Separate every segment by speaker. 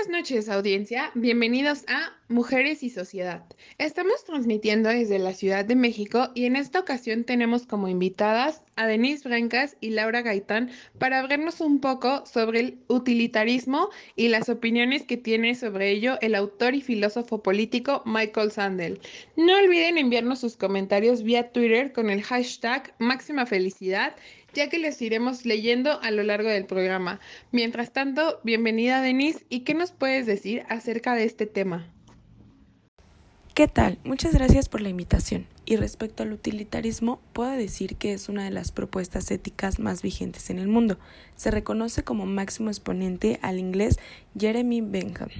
Speaker 1: Buenas noches, audiencia. Bienvenidos a Mujeres y Sociedad. Estamos transmitiendo desde la Ciudad de México y en esta ocasión tenemos como invitadas a Denise Brancas y Laura Gaitán para hablarnos un poco sobre el utilitarismo y las opiniones que tiene sobre ello el autor y filósofo político Michael Sandel. No olviden enviarnos sus comentarios vía Twitter con el hashtag máxima felicidad ya que les iremos leyendo a lo largo del programa. Mientras tanto, bienvenida Denise, ¿y qué nos puedes decir acerca de este tema?
Speaker 2: ¿Qué tal? Muchas gracias por la invitación. Y respecto al utilitarismo, puedo decir que es una de las propuestas éticas más vigentes en el mundo. Se reconoce como máximo exponente al inglés Jeremy Bentham.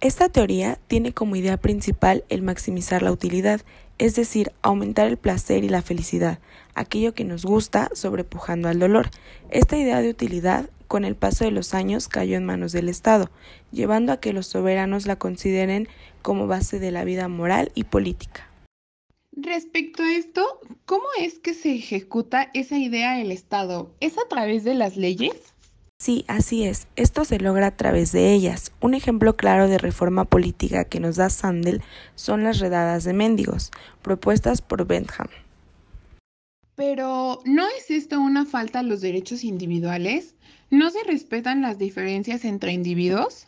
Speaker 2: Esta teoría tiene como idea principal el maximizar la utilidad, es decir, aumentar el placer y la felicidad, aquello que nos gusta sobrepujando al dolor. Esta idea de utilidad con el paso de los años cayó en manos del Estado, llevando a que los soberanos la consideren como base de la vida moral y política.
Speaker 1: Respecto a esto, ¿cómo es que se ejecuta esa idea del Estado? ¿Es a través de las leyes?
Speaker 2: Sí, así es. Esto se logra a través de ellas. Un ejemplo claro de reforma política que nos da Sandel son las redadas de mendigos, propuestas por Bentham.
Speaker 1: Pero, ¿no es esto una falta a los derechos individuales? ¿No se respetan las diferencias entre individuos?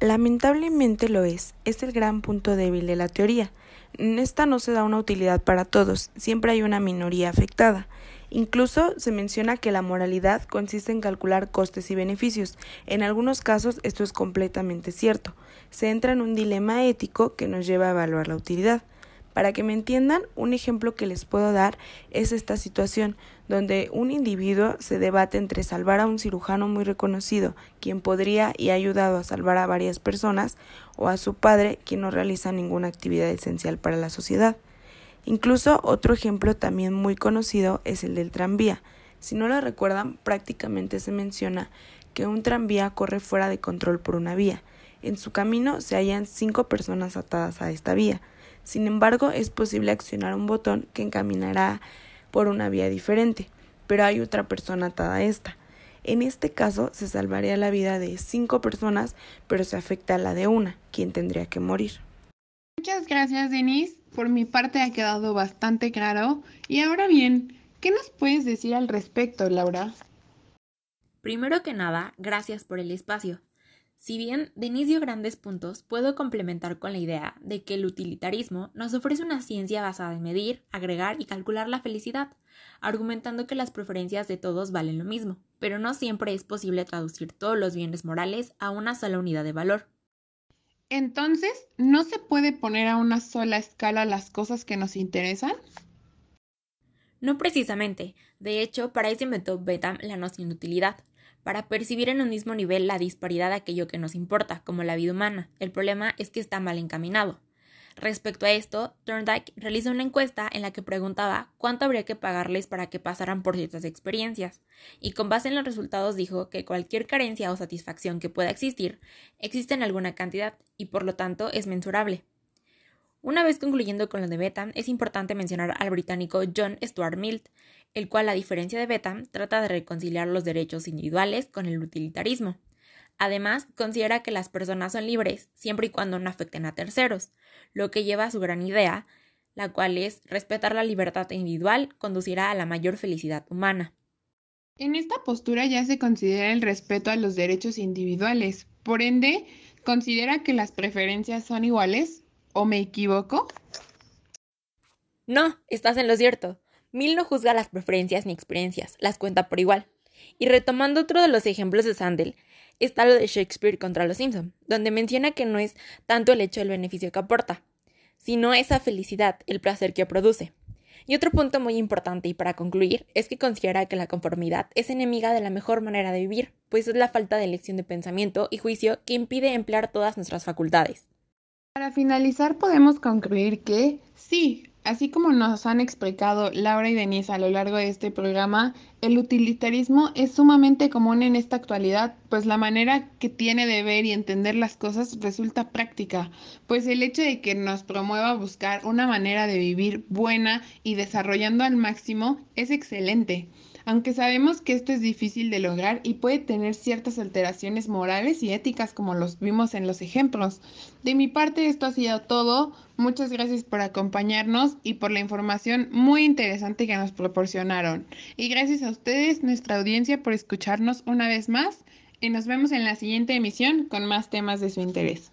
Speaker 2: Lamentablemente lo es. Es el gran punto débil de la teoría. En esta no se da una utilidad para todos, siempre hay una minoría afectada. Incluso se menciona que la moralidad consiste en calcular costes y beneficios. En algunos casos esto es completamente cierto. Se entra en un dilema ético que nos lleva a evaluar la utilidad. Para que me entiendan, un ejemplo que les puedo dar es esta situación, donde un individuo se debate entre salvar a un cirujano muy reconocido, quien podría y ha ayudado a salvar a varias personas, o a su padre, quien no realiza ninguna actividad esencial para la sociedad. Incluso otro ejemplo también muy conocido es el del tranvía. Si no lo recuerdan, prácticamente se menciona que un tranvía corre fuera de control por una vía. En su camino se hallan cinco personas atadas a esta vía. Sin embargo, es posible accionar un botón que encaminará por una vía diferente, pero hay otra persona atada a esta. En este caso se salvaría la vida de cinco personas, pero se afecta a la de una, quien tendría que morir.
Speaker 1: Muchas gracias, Denise. Por mi parte ha quedado bastante claro. Y ahora bien, ¿qué nos puedes decir al respecto, Laura?
Speaker 3: Primero que nada, gracias por el espacio. Si bien Denise dio grandes puntos, puedo complementar con la idea de que el utilitarismo nos ofrece una ciencia basada en medir, agregar y calcular la felicidad, argumentando que las preferencias de todos valen lo mismo, pero no siempre es posible traducir todos los bienes morales a una sola unidad de valor.
Speaker 1: Entonces, ¿no se puede poner a una sola escala las cosas que nos interesan?
Speaker 3: No precisamente. De hecho, para eso inventó Bentham la noción de utilidad, para percibir en un mismo nivel la disparidad de aquello que nos importa, como la vida humana. El problema es que está mal encaminado. Respecto a esto, Thorndike realizó una encuesta en la que preguntaba cuánto habría que pagarles para que pasaran por ciertas experiencias, y con base en los resultados dijo que cualquier carencia o satisfacción que pueda existir existe en alguna cantidad y por lo tanto es mensurable. Una vez concluyendo con lo de Betham, es importante mencionar al británico John Stuart Mill, el cual, a diferencia de Betham, trata de reconciliar los derechos individuales con el utilitarismo. Además, considera que las personas son libres siempre y cuando no afecten a terceros, lo que lleva a su gran idea, la cual es respetar la libertad individual conducirá a la mayor felicidad humana.
Speaker 1: En esta postura ya se considera el respeto a los derechos individuales. Por ende, ¿considera que las preferencias son iguales? ¿O me equivoco?
Speaker 3: No, estás en lo cierto. Mill no juzga las preferencias ni experiencias, las cuenta por igual. Y retomando otro de los ejemplos de Sandel, está lo de Shakespeare contra los Simpson, donde menciona que no es tanto el hecho del beneficio que aporta, sino esa felicidad, el placer que produce. Y otro punto muy importante y para concluir es que considera que la conformidad es enemiga de la mejor manera de vivir, pues es la falta de elección de pensamiento y juicio que impide emplear todas nuestras facultades.
Speaker 1: Para finalizar podemos concluir que sí, Así como nos han explicado Laura y Denise a lo largo de este programa, el utilitarismo es sumamente común en esta actualidad, pues la manera que tiene de ver y entender las cosas resulta práctica, pues el hecho de que nos promueva buscar una manera de vivir buena y desarrollando al máximo es excelente. Aunque sabemos que esto es difícil de lograr y puede tener ciertas alteraciones morales y éticas como los vimos en los ejemplos. De mi parte esto ha sido todo. Muchas gracias por acompañarnos y por la información muy interesante que nos proporcionaron. Y gracias a ustedes, nuestra audiencia, por escucharnos una vez más y nos vemos en la siguiente emisión con más temas de su interés.